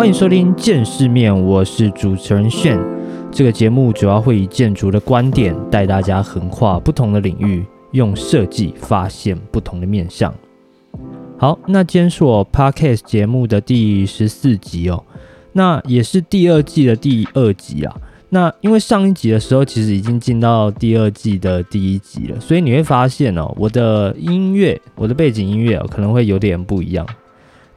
欢迎收听《见世面》，我是主持人炫。这个节目主要会以建筑的观点带大家横跨不同的领域，用设计发现不同的面向。好，那今天是我 Podcast 节目的第十四集哦，那也是第二季的第二集啊。那因为上一集的时候，其实已经进到第二季的第一集了，所以你会发现哦，我的音乐，我的背景音乐，可能会有点不一样。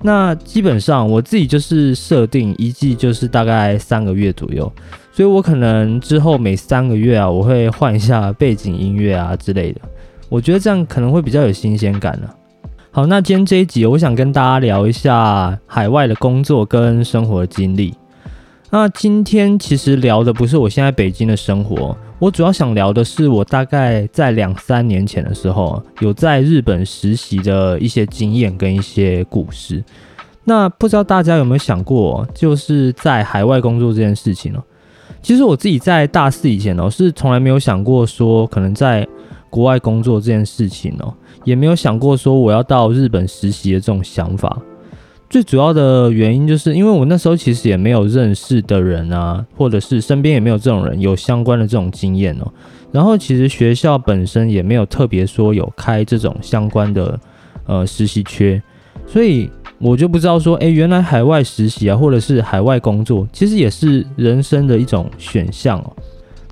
那基本上我自己就是设定一季就是大概三个月左右，所以我可能之后每三个月啊，我会换一下背景音乐啊之类的。我觉得这样可能会比较有新鲜感呢。好，那今天这一集我想跟大家聊一下海外的工作跟生活经历。那今天其实聊的不是我现在北京的生活，我主要想聊的是我大概在两三年前的时候有在日本实习的一些经验跟一些故事。那不知道大家有没有想过，就是在海外工作这件事情呢？其实我自己在大四以前哦，是从来没有想过说可能在国外工作这件事情哦，也没有想过说我要到日本实习的这种想法。最主要的原因就是因为我那时候其实也没有认识的人啊，或者是身边也没有这种人有相关的这种经验哦。然后其实学校本身也没有特别说有开这种相关的呃实习缺，所以我就不知道说，哎，原来海外实习啊，或者是海外工作，其实也是人生的一种选项哦。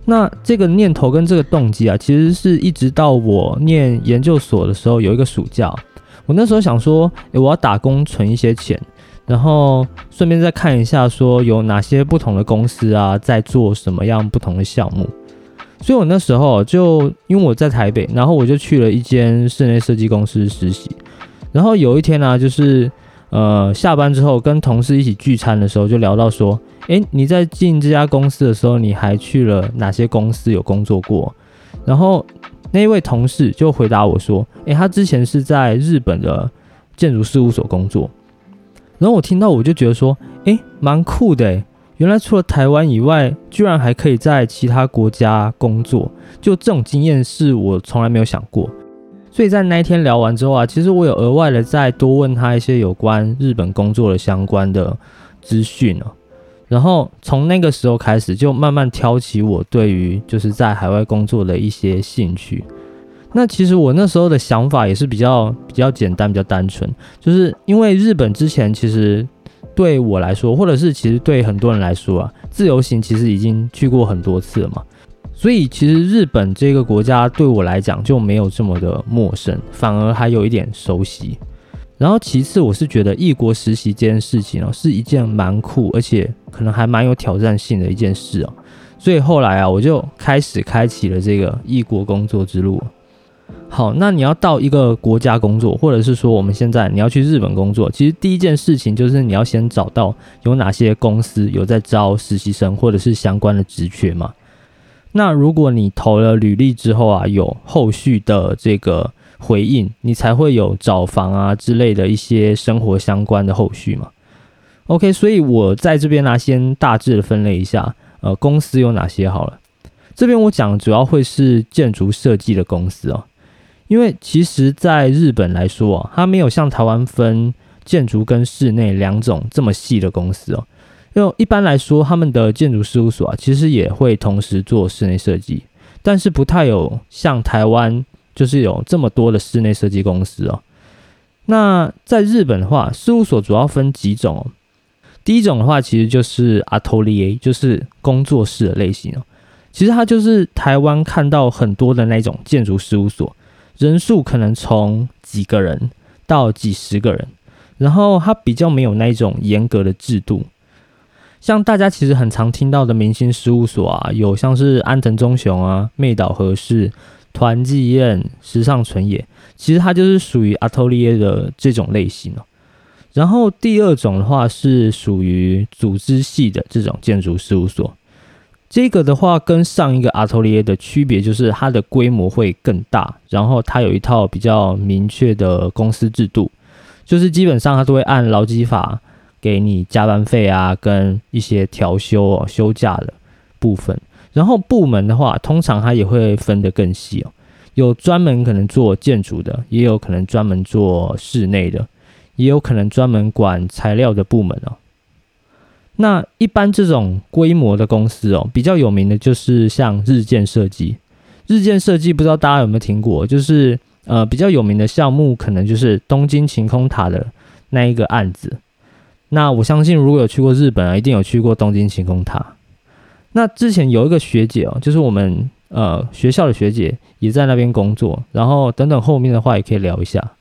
那这个念头跟这个动机啊，其实是一直到我念研究所的时候有一个暑假。我那时候想说，诶，我要打工存一些钱，然后顺便再看一下，说有哪些不同的公司啊，在做什么样不同的项目。所以我那时候就因为我在台北，然后我就去了一间室内设计公司实习。然后有一天呢，就是呃下班之后跟同事一起聚餐的时候，就聊到说，诶，你在进这家公司的时候，你还去了哪些公司有工作过？然后。那一位同事就回答我说：“诶，他之前是在日本的建筑事务所工作。”然后我听到我就觉得说：“诶，蛮酷的！原来除了台湾以外，居然还可以在其他国家工作。就这种经验是我从来没有想过。”所以在那一天聊完之后啊，其实我有额外的再多问他一些有关日本工作的相关的资讯哦。然后从那个时候开始，就慢慢挑起我对于就是在海外工作的一些兴趣。那其实我那时候的想法也是比较比较简单、比较单纯，就是因为日本之前其实对我来说，或者是其实对很多人来说啊，自由行其实已经去过很多次了嘛，所以其实日本这个国家对我来讲就没有这么的陌生，反而还有一点熟悉。然后其次，我是觉得异国实习这件事情哦，是一件蛮酷，而且可能还蛮有挑战性的一件事哦。所以后来啊，我就开始开启了这个异国工作之路。好，那你要到一个国家工作，或者是说我们现在你要去日本工作，其实第一件事情就是你要先找到有哪些公司有在招实习生，或者是相关的职缺嘛。那如果你投了履历之后啊，有后续的这个。回应你才会有找房啊之类的一些生活相关的后续嘛。OK，所以我在这边呢，先大致的分类一下，呃，公司有哪些好了。这边我讲主要会是建筑设计的公司哦，因为其实在日本来说啊，它没有像台湾分建筑跟室内两种这么细的公司哦。因为一般来说，他们的建筑事务所啊，其实也会同时做室内设计，但是不太有像台湾。就是有这么多的室内设计公司哦。那在日本的话，事务所主要分几种。第一种的话，其实就是 atelier，就是工作室的类型哦。其实它就是台湾看到很多的那种建筑事务所，人数可能从几个人到几十个人，然后它比较没有那种严格的制度。像大家其实很常听到的明星事务所啊，有像是安藤忠雄啊、妹岛和世。团纪宴、时尚纯野，其实它就是属于 atelier 的这种类型哦。然后第二种的话是属于组织系的这种建筑事务所，这个的话跟上一个 atelier 的区别就是它的规模会更大，然后它有一套比较明确的公司制度，就是基本上它都会按劳基法给你加班费啊，跟一些调休哦、休假的部分。然后部门的话，通常它也会分得更细哦，有专门可能做建筑的，也有可能专门做室内的，也有可能专门管材料的部门哦。那一般这种规模的公司哦，比较有名的就是像日建设计。日建设计不知道大家有没有听过？就是呃比较有名的项目，可能就是东京晴空塔的那一个案子。那我相信如果有去过日本啊，一定有去过东京晴空塔。那之前有一个学姐哦，就是我们呃学校的学姐也在那边工作。然后等等后面的话也可以聊一下。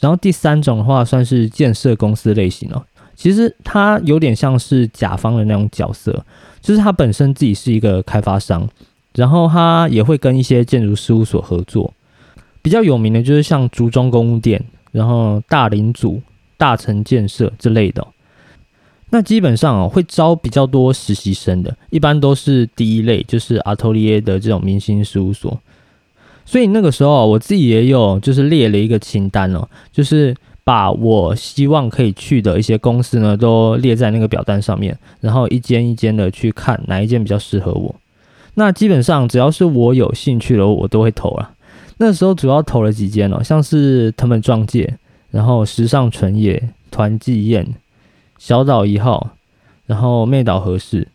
然后第三种的话算是建设公司类型哦，其实它有点像是甲方的那种角色，就是它本身自己是一个开发商，然后它也会跟一些建筑事务所合作。比较有名的就是像竹中公务店，然后大林组、大成建设之类的。那基本上哦，会招比较多实习生的，一般都是第一类，就是阿托利耶的这种明星事务所。所以那个时候我自己也有就是列了一个清单哦，就是把我希望可以去的一些公司呢，都列在那个表单上面，然后一间一间的去看哪一间比较适合我。那基本上只要是我有兴趣的，我都会投了。那时候主要投了几间哦，像是藤本壮介，然后时尚纯野、团纪宴。小岛一号，然后妹岛合适，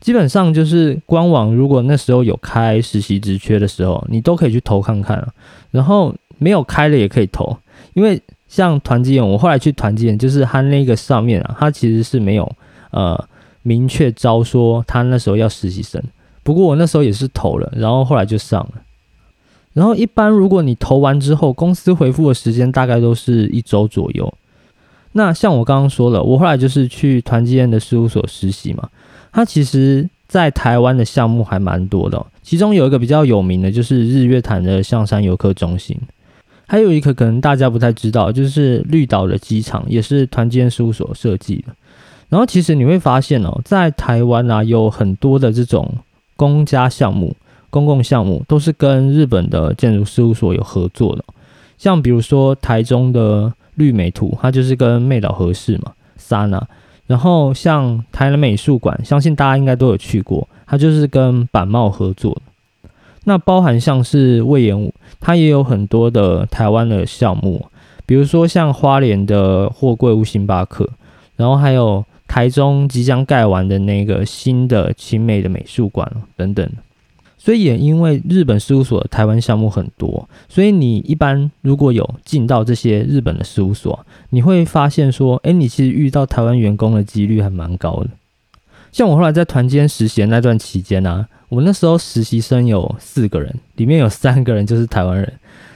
基本上就是官网，如果那时候有开实习职缺的时候，你都可以去投看看啊。然后没有开的也可以投，因为像团积眼，我后来去团积眼，就是他那个上面啊，他其实是没有呃明确招说他那时候要实习生。不过我那时候也是投了，然后后来就上了。然后一般如果你投完之后，公司回复的时间大概都是一周左右。那像我刚刚说了，我后来就是去团积电的事务所实习嘛。它其实在台湾的项目还蛮多的，其中有一个比较有名的，就是日月潭的象山游客中心。还有一个可能大家不太知道，就是绿岛的机场也是团积电事务所设计的。然后其实你会发现哦，在台湾啊，有很多的这种公家项目、公共项目都是跟日本的建筑事务所有合作的，像比如说台中的。绿美图，它就是跟妹岛合适嘛，Sana。然后像台南美术馆，相信大家应该都有去过，它就是跟板茂合作。那包含像是魏延武，它也有很多的台湾的项目，比如说像花莲的货柜屋星巴克，然后还有台中即将盖完的那个新的青美的美术馆等等。所以也因为日本事务所台湾项目很多，所以你一般如果有进到这些日本的事务所，你会发现说，哎，你其实遇到台湾员工的几率还蛮高的。像我后来在团间实习那段期间呢，我那时候实习生有四个人，里面有三个人就是台湾人，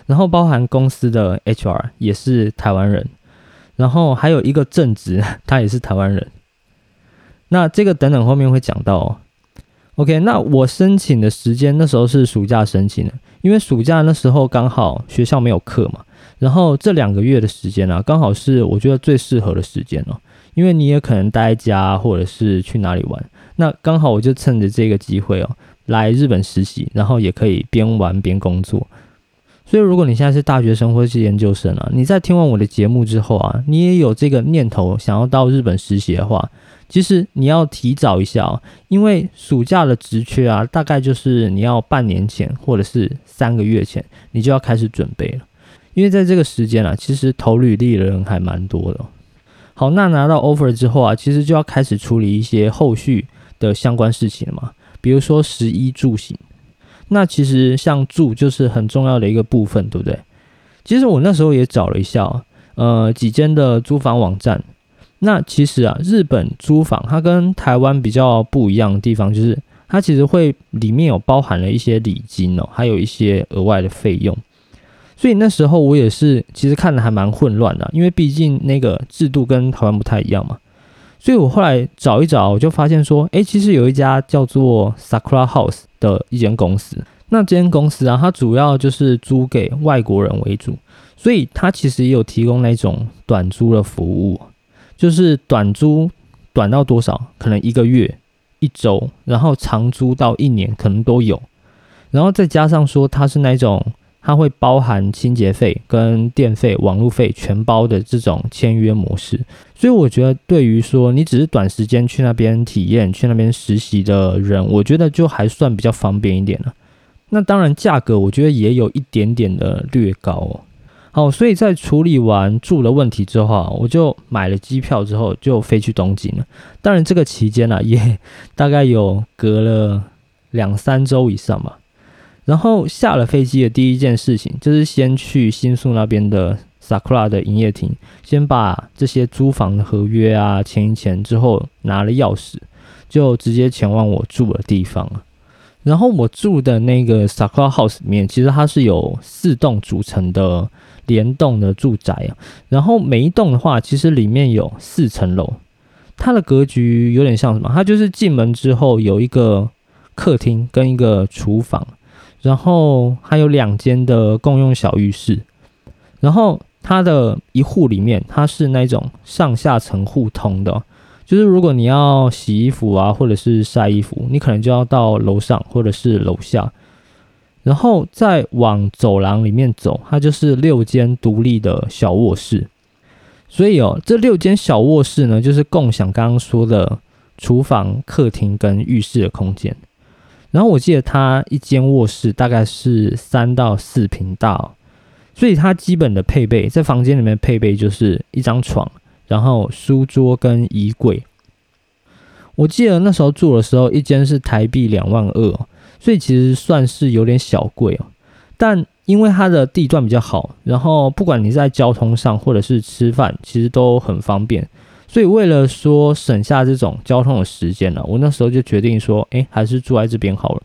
然后包含公司的 HR 也是台湾人，然后还有一个正职 他也是台湾人。那这个等等后面会讲到。OK，那我申请的时间那时候是暑假申请的，因为暑假那时候刚好学校没有课嘛，然后这两个月的时间啊，刚好是我觉得最适合的时间哦，因为你也可能待在家或者是去哪里玩，那刚好我就趁着这个机会哦，来日本实习，然后也可以边玩边工作。所以如果你现在是大学生或者是研究生啊，你在听完我的节目之后啊，你也有这个念头想要到日本实习的话。其实你要提早一下哦，因为暑假的职缺啊，大概就是你要半年前或者是三个月前，你就要开始准备了。因为在这个时间啊，其实投履历的人还蛮多的。好，那拿到 offer 之后啊，其实就要开始处理一些后续的相关事情了嘛，比如说食衣住行。那其实像住就是很重要的一个部分，对不对？其实我那时候也找了一下，呃，几间的租房网站。那其实啊，日本租房它跟台湾比较不一样的地方，就是它其实会里面有包含了一些礼金哦，还有一些额外的费用。所以那时候我也是其实看的还蛮混乱的，因为毕竟那个制度跟台湾不太一样嘛。所以我后来找一找，我就发现说，诶，其实有一家叫做 Sakura House 的一间公司。那这间公司啊，它主要就是租给外国人为主，所以它其实也有提供那种短租的服务。就是短租，短到多少？可能一个月、一周，然后长租到一年，可能都有。然后再加上说，它是那种它会包含清洁费、跟电费、网络费全包的这种签约模式。所以我觉得，对于说你只是短时间去那边体验、去那边实习的人，我觉得就还算比较方便一点了。那当然，价格我觉得也有一点点的略高。好，所以在处理完住的问题之后啊，我就买了机票之后就飞去东京了。当然这个期间呢，也 大概有隔了两三周以上吧。然后下了飞机的第一件事情就是先去新宿那边的 Sakura 的营业厅，先把这些租房的合约啊签一签之后，拿了钥匙，就直接前往我住的地方了。然后我住的那个 Sakura House 里面，其实它是有四栋组成的联动的住宅啊。然后每一栋的话，其实里面有四层楼。它的格局有点像什么？它就是进门之后有一个客厅跟一个厨房，然后还有两间的共用小浴室。然后它的一户里面，它是那种上下层互通的。就是如果你要洗衣服啊，或者是晒衣服，你可能就要到楼上或者是楼下，然后再往走廊里面走，它就是六间独立的小卧室。所以哦，这六间小卧室呢，就是共享刚刚说的厨房、客厅跟浴室的空间。然后我记得它一间卧室大概是三到四平大，所以它基本的配备在房间里面配备就是一张床。然后书桌跟衣柜，我记得那时候住的时候，一间是台币两万二，所以其实算是有点小贵哦。但因为它的地段比较好，然后不管你在交通上或者是吃饭，其实都很方便。所以为了说省下这种交通的时间呢，我那时候就决定说，哎，还是住在这边好了。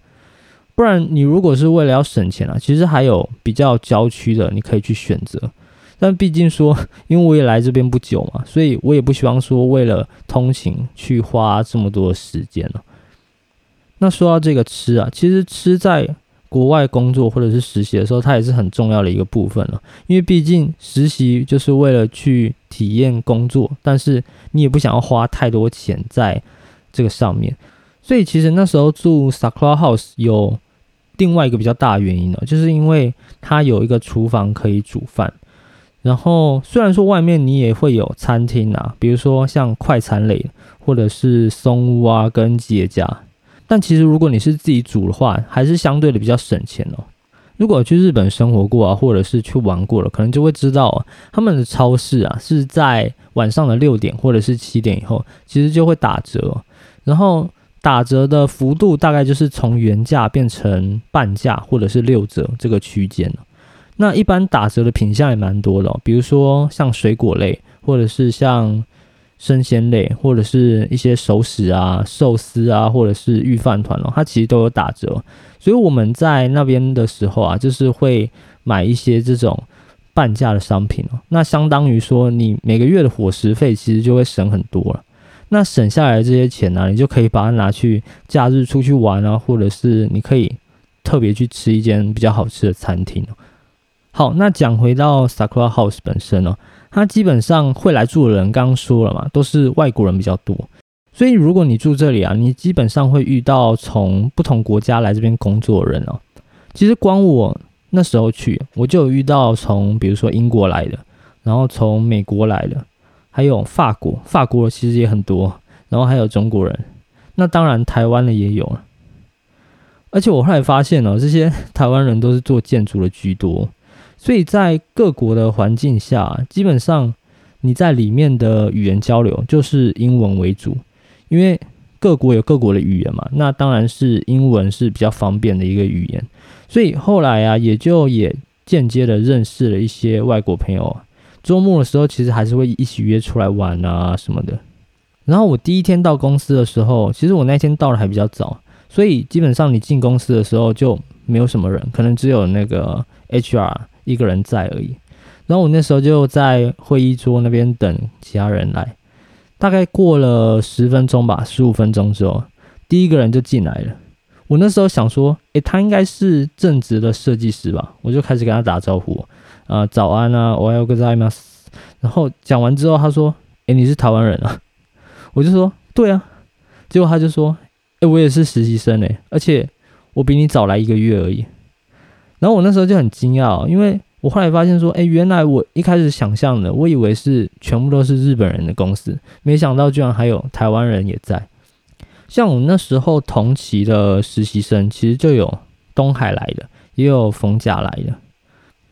不然你如果是为了要省钱啊，其实还有比较郊区的，你可以去选择。但毕竟说，因为我也来这边不久嘛，所以我也不希望说为了通勤去花这么多时间了。那说到这个吃啊，其实吃在国外工作或者是实习的时候，它也是很重要的一个部分了。因为毕竟实习就是为了去体验工作，但是你也不想要花太多钱在这个上面。所以其实那时候住 Sakura House 有另外一个比较大的原因呢，就是因为它有一个厨房可以煮饭。然后虽然说外面你也会有餐厅啊，比如说像快餐类或者是松屋啊跟吉野家，但其实如果你是自己煮的话，还是相对的比较省钱哦。如果去日本生活过啊，或者是去玩过了，可能就会知道啊，他们的超市啊是在晚上的六点或者是七点以后，其实就会打折，然后打折的幅度大概就是从原价变成半价或者是六折这个区间那一般打折的品相也蛮多的，比如说像水果类，或者是像生鲜类，或者是一些熟食啊、寿司啊，或者是御饭团哦，它其实都有打折。所以我们在那边的时候啊，就是会买一些这种半价的商品哦。那相当于说，你每个月的伙食费其实就会省很多了。那省下来的这些钱呢，你就可以把它拿去假日出去玩啊，或者是你可以特别去吃一间比较好吃的餐厅。好，那讲回到 Sakura House 本身哦，它基本上会来住的人，刚刚说了嘛，都是外国人比较多。所以如果你住这里啊，你基本上会遇到从不同国家来这边工作的人哦。其实光我那时候去，我就有遇到从比如说英国来的，然后从美国来的，还有法国，法国其实也很多，然后还有中国人，那当然台湾的也有。而且我后来发现哦，这些台湾人都是做建筑的居多。所以在各国的环境下，基本上你在里面的语言交流就是英文为主，因为各国有各国的语言嘛，那当然是英文是比较方便的一个语言。所以后来啊，也就也间接的认识了一些外国朋友。周末的时候，其实还是会一起约出来玩啊什么的。然后我第一天到公司的时候，其实我那天到的还比较早，所以基本上你进公司的时候就没有什么人，可能只有那个 HR。一个人在而已，然后我那时候就在会议桌那边等其他人来，大概过了十分钟吧，十五分钟之后，第一个人就进来了。我那时候想说，诶，他应该是正直的设计师吧，我就开始跟他打招呼，啊，早安啊，我要个在吗？然后讲完之后，他说，诶，你是台湾人啊？我就说，对啊。结果他就说，诶，我也是实习生诶，而且我比你早来一个月而已。然后我那时候就很惊讶，因为我后来发现说，哎，原来我一开始想象的，我以为是全部都是日本人的公司，没想到居然还有台湾人也在。像我那时候同期的实习生，其实就有东海来的，也有逢甲来的。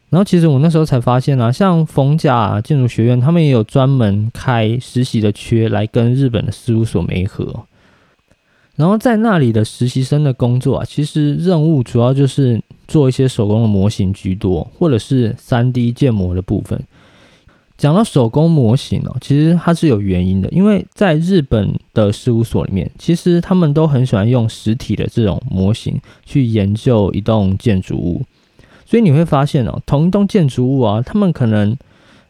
然后其实我那时候才发现啊，像逢甲建筑学院，他们也有专门开实习的缺来跟日本的事务所媒合。然后在那里的实习生的工作啊，其实任务主要就是做一些手工的模型居多，或者是三 D 建模的部分。讲到手工模型哦，其实它是有原因的，因为在日本的事务所里面，其实他们都很喜欢用实体的这种模型去研究一栋建筑物。所以你会发现哦，同一栋建筑物啊，他们可能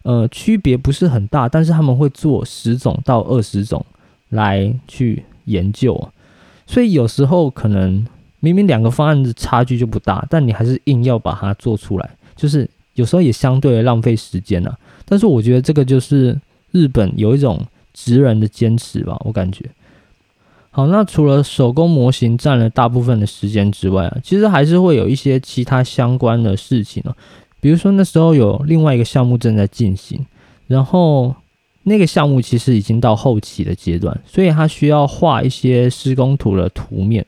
呃区别不是很大，但是他们会做十种到二十种来去研究。所以有时候可能明明两个方案的差距就不大，但你还是硬要把它做出来，就是有时候也相对的浪费时间啊。但是我觉得这个就是日本有一种职人的坚持吧，我感觉。好，那除了手工模型占了大部分的时间之外啊，其实还是会有一些其他相关的事情啊。比如说那时候有另外一个项目正在进行，然后那个项目其实已经到后期的阶段，所以他需要画一些施工图的图面。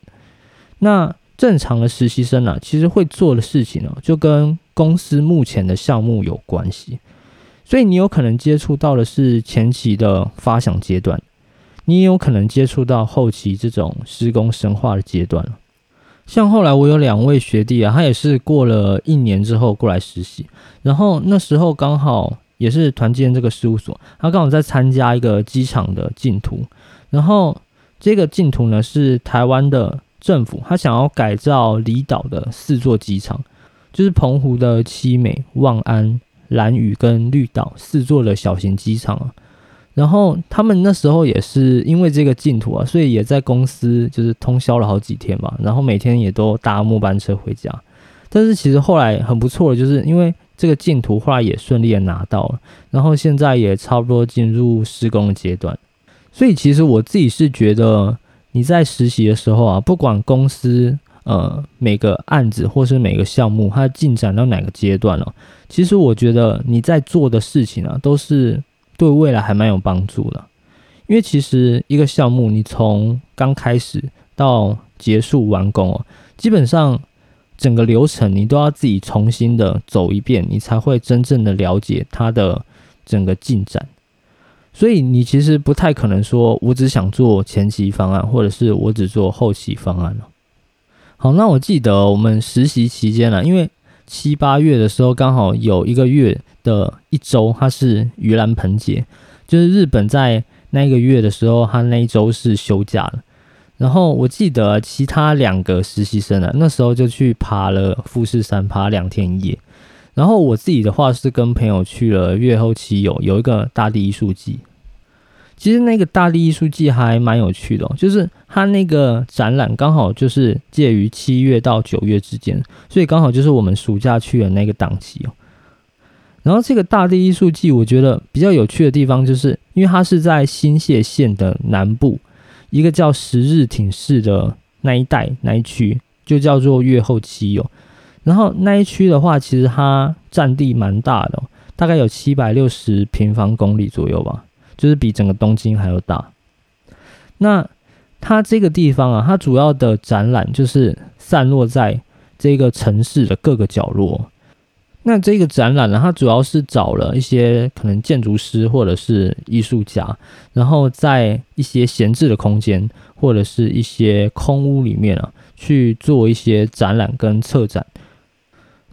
那正常的实习生啊，其实会做的事情呢，就跟公司目前的项目有关系，所以你有可能接触到的是前期的发想阶段。你也有可能接触到后期这种施工深化的阶段。像后来我有两位学弟啊，他也是过了一年之后过来实习，然后那时候刚好也是团建这个事务所，他刚好在参加一个机场的竞图，然后这个竞图呢是台湾的政府，他想要改造离岛的四座机场，就是澎湖的七美、望安、兰屿跟绿岛四座的小型机场啊。然后他们那时候也是因为这个净土啊，所以也在公司就是通宵了好几天嘛。然后每天也都搭末班车回家。但是其实后来很不错的，就是因为这个净土后来也顺利的拿到了，然后现在也差不多进入施工阶段。所以其实我自己是觉得你在实习的时候啊，不管公司呃每个案子或是每个项目它进展到哪个阶段了，其实我觉得你在做的事情啊都是。对未来还蛮有帮助的，因为其实一个项目，你从刚开始到结束完工哦，基本上整个流程你都要自己重新的走一遍，你才会真正的了解它的整个进展。所以你其实不太可能说，我只想做前期方案，或者是我只做后期方案了。好，那我记得我们实习期间呢，因为七八月的时候刚好有一个月。的一周，它是盂兰盆节，就是日本在那个月的时候，他那一周是休假了。然后我记得其他两个实习生啊，那时候就去爬了富士山，爬两天一夜。然后我自己的话是跟朋友去了月后期有有一个大地艺术季。其实那个大地艺术季还蛮有趣的，就是它那个展览刚好就是介于七月到九月之间，所以刚好就是我们暑假去的那个档期哦。然后这个大地艺术季，我觉得比较有趣的地方，就是因为它是在新泻县的南部，一个叫十日挺市的那一带那一区，就叫做越后期有。然后那一区的话，其实它占地蛮大的，大概有七百六十平方公里左右吧，就是比整个东京还要大。那它这个地方啊，它主要的展览就是散落在这个城市的各个角落。那这个展览呢，它主要是找了一些可能建筑师或者是艺术家，然后在一些闲置的空间或者是一些空屋里面啊，去做一些展览跟策展。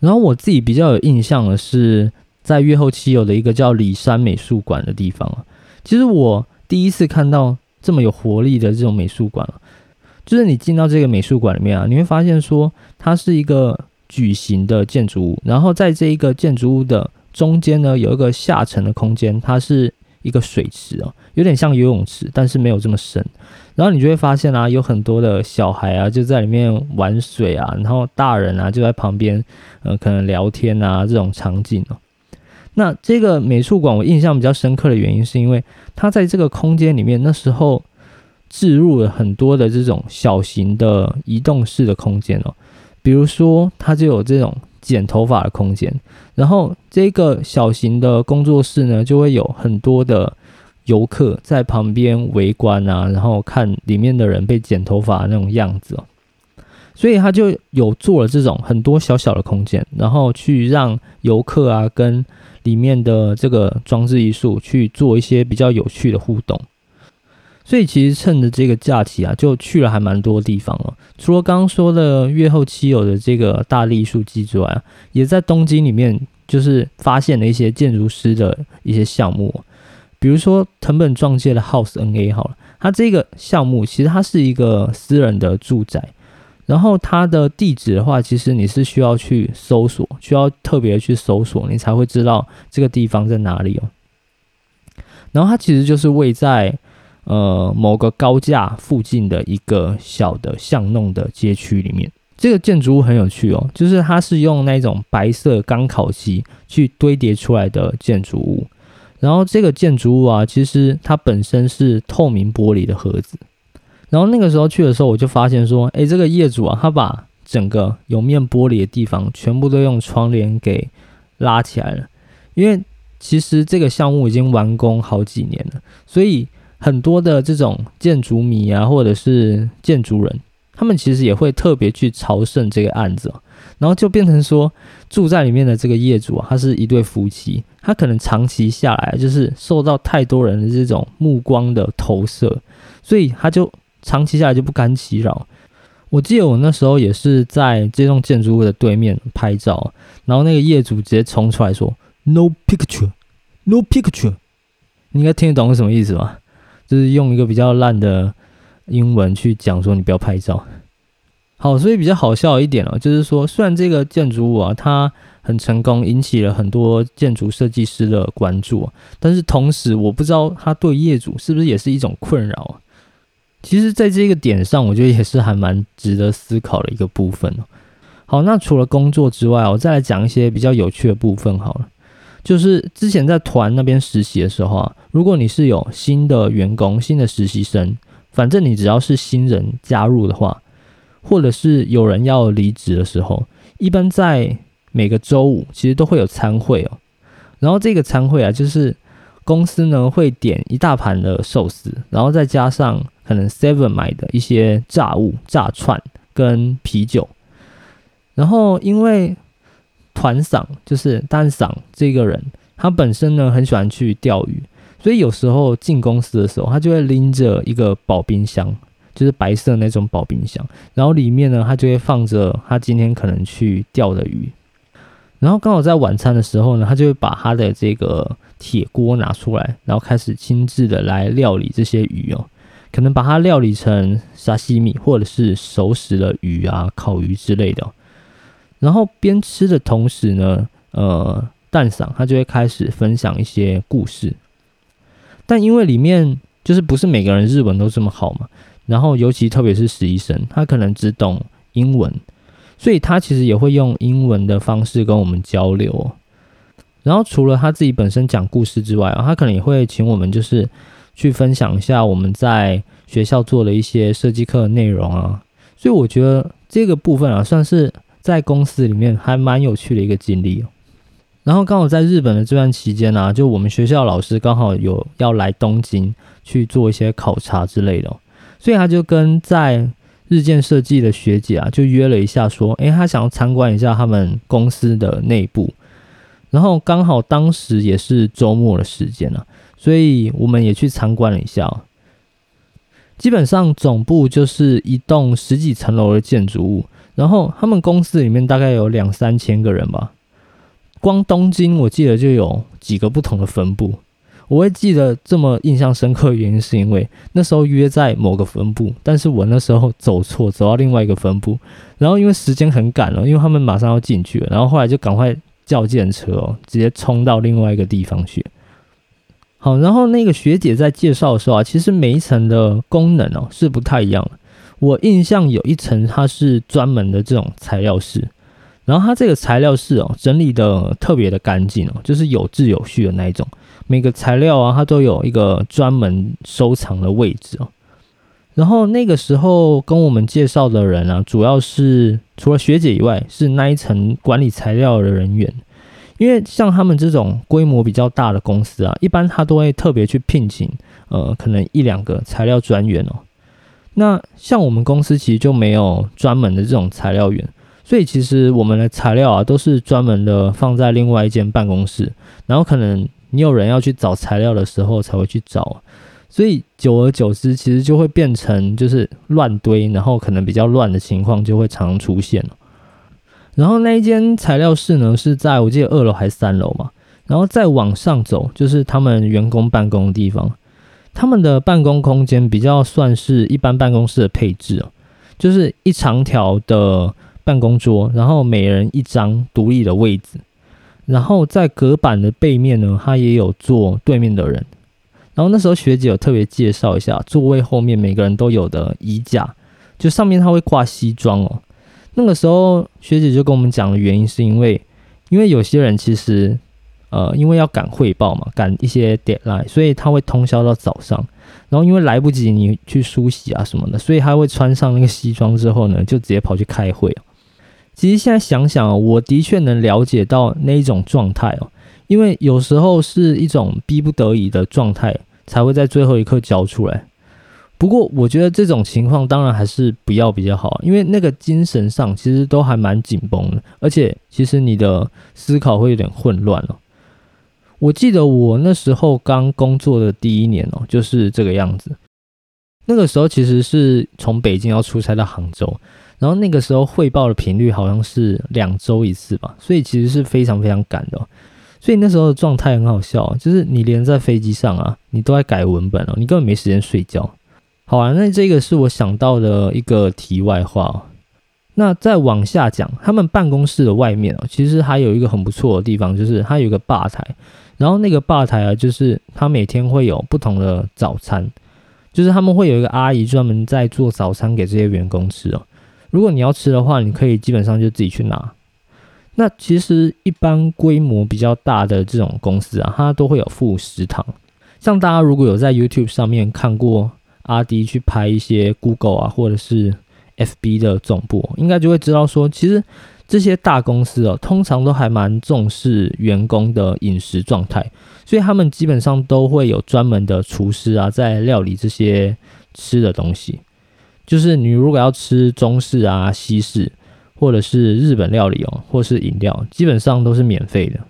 然后我自己比较有印象的是，在越后期有的一个叫里山美术馆的地方啊，其实我第一次看到这么有活力的这种美术馆就是你进到这个美术馆里面啊，你会发现说它是一个。矩形的建筑物，然后在这一个建筑物的中间呢，有一个下沉的空间，它是一个水池哦，有点像游泳池，但是没有这么深。然后你就会发现啊，有很多的小孩啊，就在里面玩水啊，然后大人啊就在旁边，呃，可能聊天啊这种场景哦。那这个美术馆我印象比较深刻的原因，是因为它在这个空间里面，那时候置入了很多的这种小型的移动式的空间哦。比如说，它就有这种剪头发的空间，然后这个小型的工作室呢，就会有很多的游客在旁边围观啊，然后看里面的人被剪头发那种样子哦。所以他就有做了这种很多小小的空间，然后去让游客啊跟里面的这个装置艺术去做一些比较有趣的互动。所以其实趁着这个假期啊，就去了还蛮多地方了。除了刚刚说的月后期有的这个大力树基之外啊，也在东京里面就是发现了一些建筑师的一些项目，比如说藤本壮介的 House NA 好了，它这个项目其实它是一个私人的住宅。然后它的地址的话，其实你是需要去搜索，需要特别去搜索，你才会知道这个地方在哪里哦。然后它其实就是位在呃某个高架附近的一个小的巷弄的街区里面。这个建筑物很有趣哦，就是它是用那种白色钢烤漆去堆叠出来的建筑物。然后这个建筑物啊，其实它本身是透明玻璃的盒子。然后那个时候去的时候，我就发现说，哎，这个业主啊，他把整个有面玻璃的地方全部都用窗帘给拉起来了。因为其实这个项目已经完工好几年了，所以很多的这种建筑迷啊，或者是建筑人，他们其实也会特别去朝圣这个案子。然后就变成说，住在里面的这个业主啊，他是一对夫妻，他可能长期下来就是受到太多人的这种目光的投射，所以他就。长期下来就不甘其扰。我记得我那时候也是在这栋建筑物的对面拍照，然后那个业主直接冲出来说：“No picture, no picture。”你应该听得懂是什么意思吧？是用一个比较烂的英文去讲说你不要拍照。好，所以比较好笑一点哦，就是说虽然这个建筑物啊它很成功，引起了很多建筑设计师的关注，但是同时我不知道它对业主是不是也是一种困扰。其实，在这个点上，我觉得也是还蛮值得思考的一个部分。好，那除了工作之外，我再来讲一些比较有趣的部分好了。就是之前在团那边实习的时候啊，如果你是有新的员工、新的实习生，反正你只要是新人加入的话，或者是有人要离职的时候，一般在每个周五其实都会有餐会哦。然后这个餐会啊，就是公司呢会点一大盘的寿司，然后再加上。可能 Seven 买的一些炸物、炸串跟啤酒，然后因为团赏就是单赏这个人，他本身呢很喜欢去钓鱼，所以有时候进公司的时候，他就会拎着一个保冰箱，就是白色那种保冰箱，然后里面呢他就会放着他今天可能去钓的鱼，然后刚好在晚餐的时候呢，他就会把他的这个铁锅拿出来，然后开始亲自的来料理这些鱼哦。可能把它料理成沙西米，或者是熟食的鱼啊、烤鱼之类的。然后边吃的同时呢，呃，蛋嗓他就会开始分享一些故事。但因为里面就是不是每个人日文都这么好嘛，然后尤其特别是实习生，他可能只懂英文，所以他其实也会用英文的方式跟我们交流。然后除了他自己本身讲故事之外啊，他可能也会请我们就是。去分享一下我们在学校做的一些设计课内容啊，所以我觉得这个部分啊，算是在公司里面还蛮有趣的一个经历哦。然后刚好在日本的这段期间呢，就我们学校老师刚好有要来东京去做一些考察之类的，所以他就跟在日建设计的学姐啊，就约了一下，说，诶，他想要参观一下他们公司的内部。然后刚好当时也是周末的时间了。所以我们也去参观了一下，基本上总部就是一栋十几层楼的建筑物，然后他们公司里面大概有两三千个人吧。光东京我记得就有几个不同的分部。我会记得这么印象深刻的原因，是因为那时候约在某个分部，但是我那时候走错，走到另外一个分部，然后因为时间很赶了，因为他们马上要进去了，然后后来就赶快叫电车哦，直接冲到另外一个地方去。好，然后那个学姐在介绍的时候啊，其实每一层的功能哦是不太一样的。我印象有一层它是专门的这种材料室，然后它这个材料室哦整理的特别的干净哦，就是有秩有序的那一种。每个材料啊，它都有一个专门收藏的位置哦。然后那个时候跟我们介绍的人啊，主要是除了学姐以外，是那一层管理材料的人员。因为像他们这种规模比较大的公司啊，一般他都会特别去聘请，呃，可能一两个材料专员哦。那像我们公司其实就没有专门的这种材料员，所以其实我们的材料啊都是专门的放在另外一间办公室，然后可能你有人要去找材料的时候才会去找，所以久而久之，其实就会变成就是乱堆，然后可能比较乱的情况就会常出现。然后那一间材料室呢是在我记得二楼还是三楼嘛，然后再往上走就是他们员工办公的地方。他们的办公空间比较算是一般办公室的配置哦，就是一长条的办公桌，然后每人一张独立的位置，然后在隔板的背面呢，他也有坐对面的人。然后那时候学姐有特别介绍一下，座位后面每个人都有的衣架，就上面他会挂西装哦。那个时候学姐就跟我们讲的原因是因为，因为有些人其实。呃，因为要赶汇报嘛，赶一些 deadline，所以他会通宵到早上。然后因为来不及你去梳洗啊什么的，所以他会穿上那个西装之后呢，就直接跑去开会。其实现在想想，我的确能了解到那一种状态哦，因为有时候是一种逼不得已的状态，才会在最后一刻交出来。不过我觉得这种情况当然还是不要比较好，因为那个精神上其实都还蛮紧绷的，而且其实你的思考会有点混乱了。我记得我那时候刚工作的第一年哦，就是这个样子。那个时候其实是从北京要出差到杭州，然后那个时候汇报的频率好像是两周一次吧，所以其实是非常非常赶的。所以那时候的状态很好笑，就是你连在飞机上啊，你都在改文本哦，你根本没时间睡觉。好啊，那这个是我想到的一个题外话哦。那再往下讲，他们办公室的外面哦，其实还有一个很不错的地方，就是它有一个吧台。然后那个吧台啊，就是他每天会有不同的早餐，就是他们会有一个阿姨专门在做早餐给这些员工吃哦。如果你要吃的话，你可以基本上就自己去拿。那其实一般规模比较大的这种公司啊，它都会有副食堂。像大家如果有在 YouTube 上面看过阿迪去拍一些 Google 啊，或者是 FB 的总部，应该就会知道说，其实。这些大公司哦，通常都还蛮重视员工的饮食状态，所以他们基本上都会有专门的厨师啊，在料理这些吃的东西。就是你如果要吃中式啊、西式，或者是日本料理哦，或是饮料，基本上都是免费的。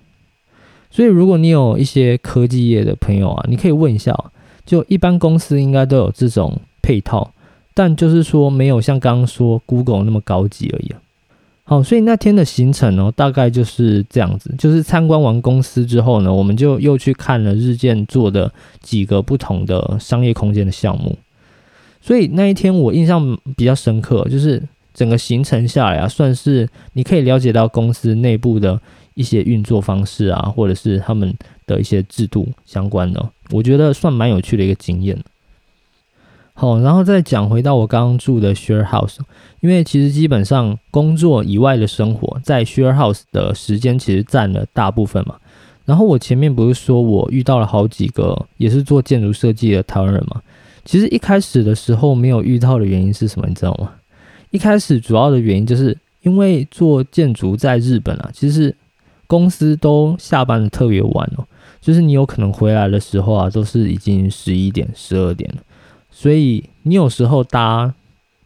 所以如果你有一些科技业的朋友啊，你可以问一下，就一般公司应该都有这种配套，但就是说没有像刚刚说 Google 那么高级而已。哦，所以那天的行程呢，大概就是这样子。就是参观完公司之后呢，我们就又去看了日建做的几个不同的商业空间的项目。所以那一天我印象比较深刻，就是整个行程下来啊，算是你可以了解到公司内部的一些运作方式啊，或者是他们的一些制度相关的，我觉得算蛮有趣的一个经验。好，然后再讲回到我刚刚住的 share house，因为其实基本上工作以外的生活在 share house 的时间其实占了大部分嘛。然后我前面不是说我遇到了好几个也是做建筑设计的台湾人嘛？其实一开始的时候没有遇到的原因是什么？你知道吗？一开始主要的原因就是因为做建筑在日本啊，其实公司都下班的特别晚哦，就是你有可能回来的时候啊，都是已经十一点、十二点了。所以你有时候搭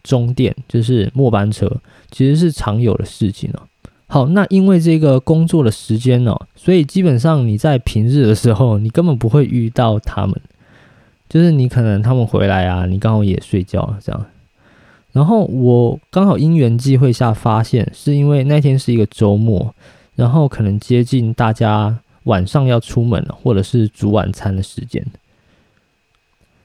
中电就是末班车，其实是常有的事情哦。好，那因为这个工作的时间呢，所以基本上你在平日的时候，你根本不会遇到他们。就是你可能他们回来啊，你刚好也睡觉了这样。然后我刚好因缘际会下发现，是因为那天是一个周末，然后可能接近大家晚上要出门了，或者是煮晚餐的时间。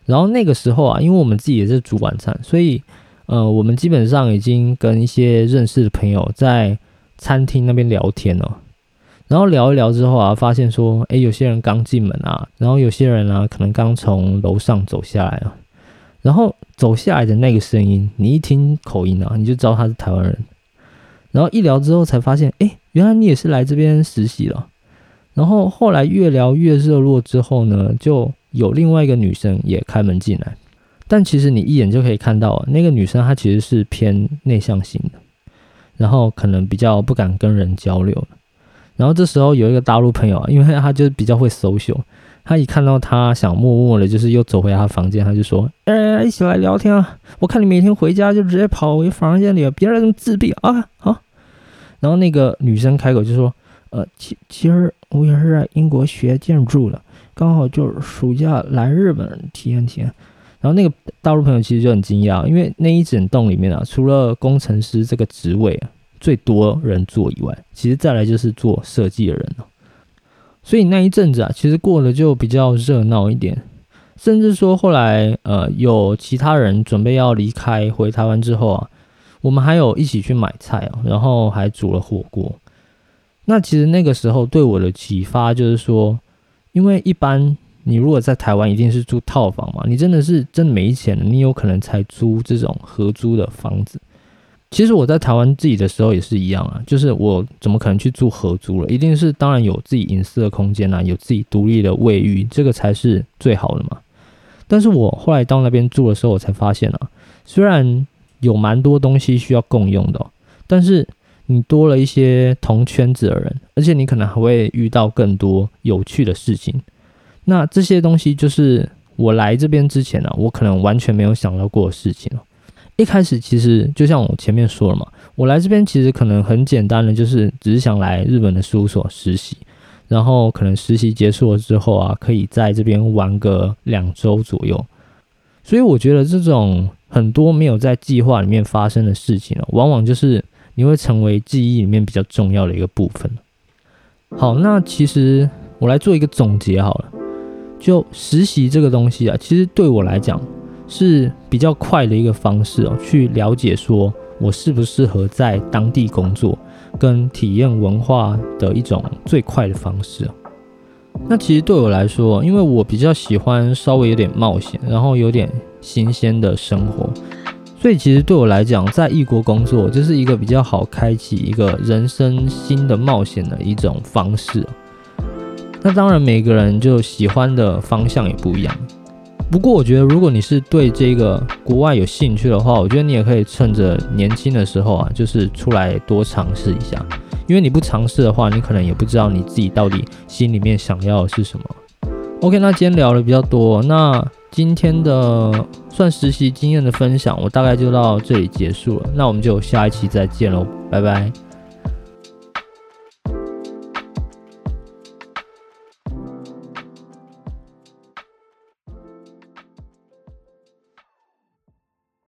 然后那个时候啊，因为我们自己也是煮晚餐，所以呃，我们基本上已经跟一些认识的朋友在餐厅那边聊天了。然后聊一聊之后啊，发现说，诶，有些人刚进门啊，然后有些人呢，可能刚从楼上走下来了。然后走下来的那个声音，你一听口音啊，你就知道他是台湾人。然后一聊之后才发现，诶，原来你也是来这边实习了。然后后来越聊越热络之后呢，就。有另外一个女生也开门进来，但其实你一眼就可以看到，那个女生她其实是偏内向型的，然后可能比较不敢跟人交流。然后这时候有一个大陆朋友啊，因为他就比较会 social，他一看到他想默默的，就是又走回他房间，他就说：“哎，一起来聊天啊！我看你每天回家就直接跑回房间里，别这么自闭啊！”好，然后那个女生开口就说：“呃，其其实我也是在英国学建筑的，刚好就是暑假来日本体验体验。”然后那个大陆朋友其实就很惊讶，因为那一整栋里面啊，除了工程师这个职位啊最多人做以外，其实再来就是做设计的人了。所以那一阵子啊，其实过得就比较热闹一点，甚至说后来呃有其他人准备要离开回台湾之后啊，我们还有一起去买菜哦，然后还煮了火锅。那其实那个时候对我的启发就是说，因为一般。你如果在台湾，一定是住套房嘛？你真的是真没钱，你有可能才租这种合租的房子。其实我在台湾自己的时候也是一样啊，就是我怎么可能去住合租了？一定是当然有自己隐私的空间啊，有自己独立的卫浴，这个才是最好的嘛。但是我后来到那边住的时候，我才发现啊，虽然有蛮多东西需要共用的，但是你多了一些同圈子的人，而且你可能还会遇到更多有趣的事情。那这些东西就是我来这边之前呢，我可能完全没有想到过的事情。一开始其实就像我前面说了嘛，我来这边其实可能很简单的，就是只是想来日本的事务所实习，然后可能实习结束了之后啊，可以在这边玩个两周左右。所以我觉得这种很多没有在计划里面发生的事情呢，往往就是你会成为记忆里面比较重要的一个部分。好，那其实我来做一个总结好了。就实习这个东西啊，其实对我来讲是比较快的一个方式哦，去了解说我适不适合在当地工作，跟体验文化的一种最快的方式那其实对我来说，因为我比较喜欢稍微有点冒险，然后有点新鲜的生活，所以其实对我来讲，在异国工作就是一个比较好开启一个人生新的冒险的一种方式。那当然，每个人就喜欢的方向也不一样。不过，我觉得如果你是对这个国外有兴趣的话，我觉得你也可以趁着年轻的时候啊，就是出来多尝试一下。因为你不尝试的话，你可能也不知道你自己到底心里面想要的是什么。OK，那今天聊的比较多，那今天的算实习经验的分享，我大概就到这里结束了。那我们就下一期再见喽，拜拜。